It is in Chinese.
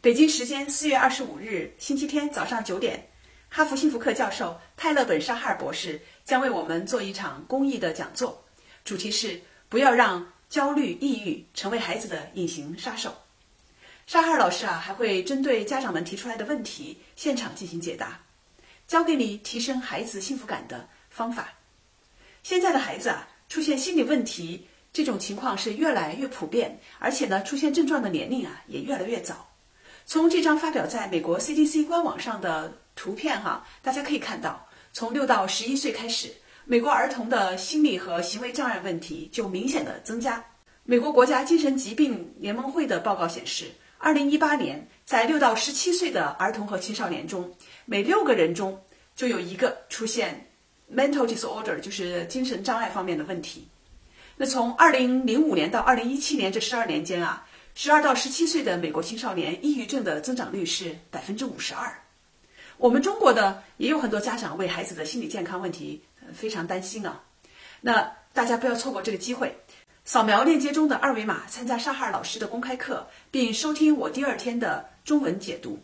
北京时间四月二十五日星期天早上九点，哈佛幸福课教授泰勒本沙哈尔博士将为我们做一场公益的讲座，主题是不要让焦虑、抑郁成为孩子的隐形杀手。沙哈尔老师啊，还会针对家长们提出来的问题，现场进行解答，教给你提升孩子幸福感的方法。现在的孩子啊，出现心理问题这种情况是越来越普遍，而且呢，出现症状的年龄啊也越来越早。从这张发表在美国 CDC 官网上的图片哈，大家可以看到，从六到十一岁开始，美国儿童的心理和行为障碍问题就明显的增加。美国国家精神疾病联盟会的报告显示，二零一八年在六到十七岁的儿童和青少年中，每六个人中就有一个出现 mental disorder，就是精神障碍方面的问题。那从二零零五年到二零一七年这十二年间啊。十二到十七岁的美国青少年抑郁症的增长率是百分之五十二。我们中国的也有很多家长为孩子的心理健康问题非常担心啊。那大家不要错过这个机会，扫描链接中的二维码参加沙哈尔老师的公开课，并收听我第二天的中文解读。